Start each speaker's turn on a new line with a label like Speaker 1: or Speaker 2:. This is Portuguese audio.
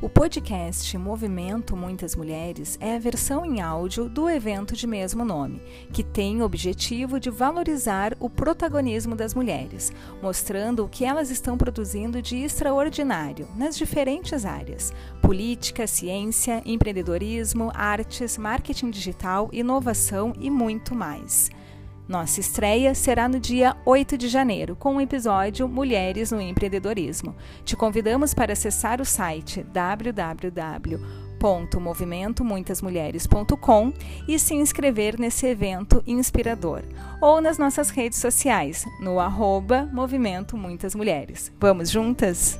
Speaker 1: O podcast Movimento Muitas Mulheres é a versão em áudio do evento de mesmo nome, que tem o objetivo de valorizar o protagonismo das mulheres, mostrando o que elas estão produzindo de extraordinário nas diferentes áreas: política, ciência, empreendedorismo, artes, marketing digital, inovação e muito mais. Nossa estreia será no dia 8 de janeiro, com o episódio Mulheres no Empreendedorismo. Te convidamos para acessar o site www.movimentomuitasmulheres.com e se inscrever nesse evento inspirador. Ou nas nossas redes sociais, no arroba Movimento Muitas Mulheres. Vamos juntas?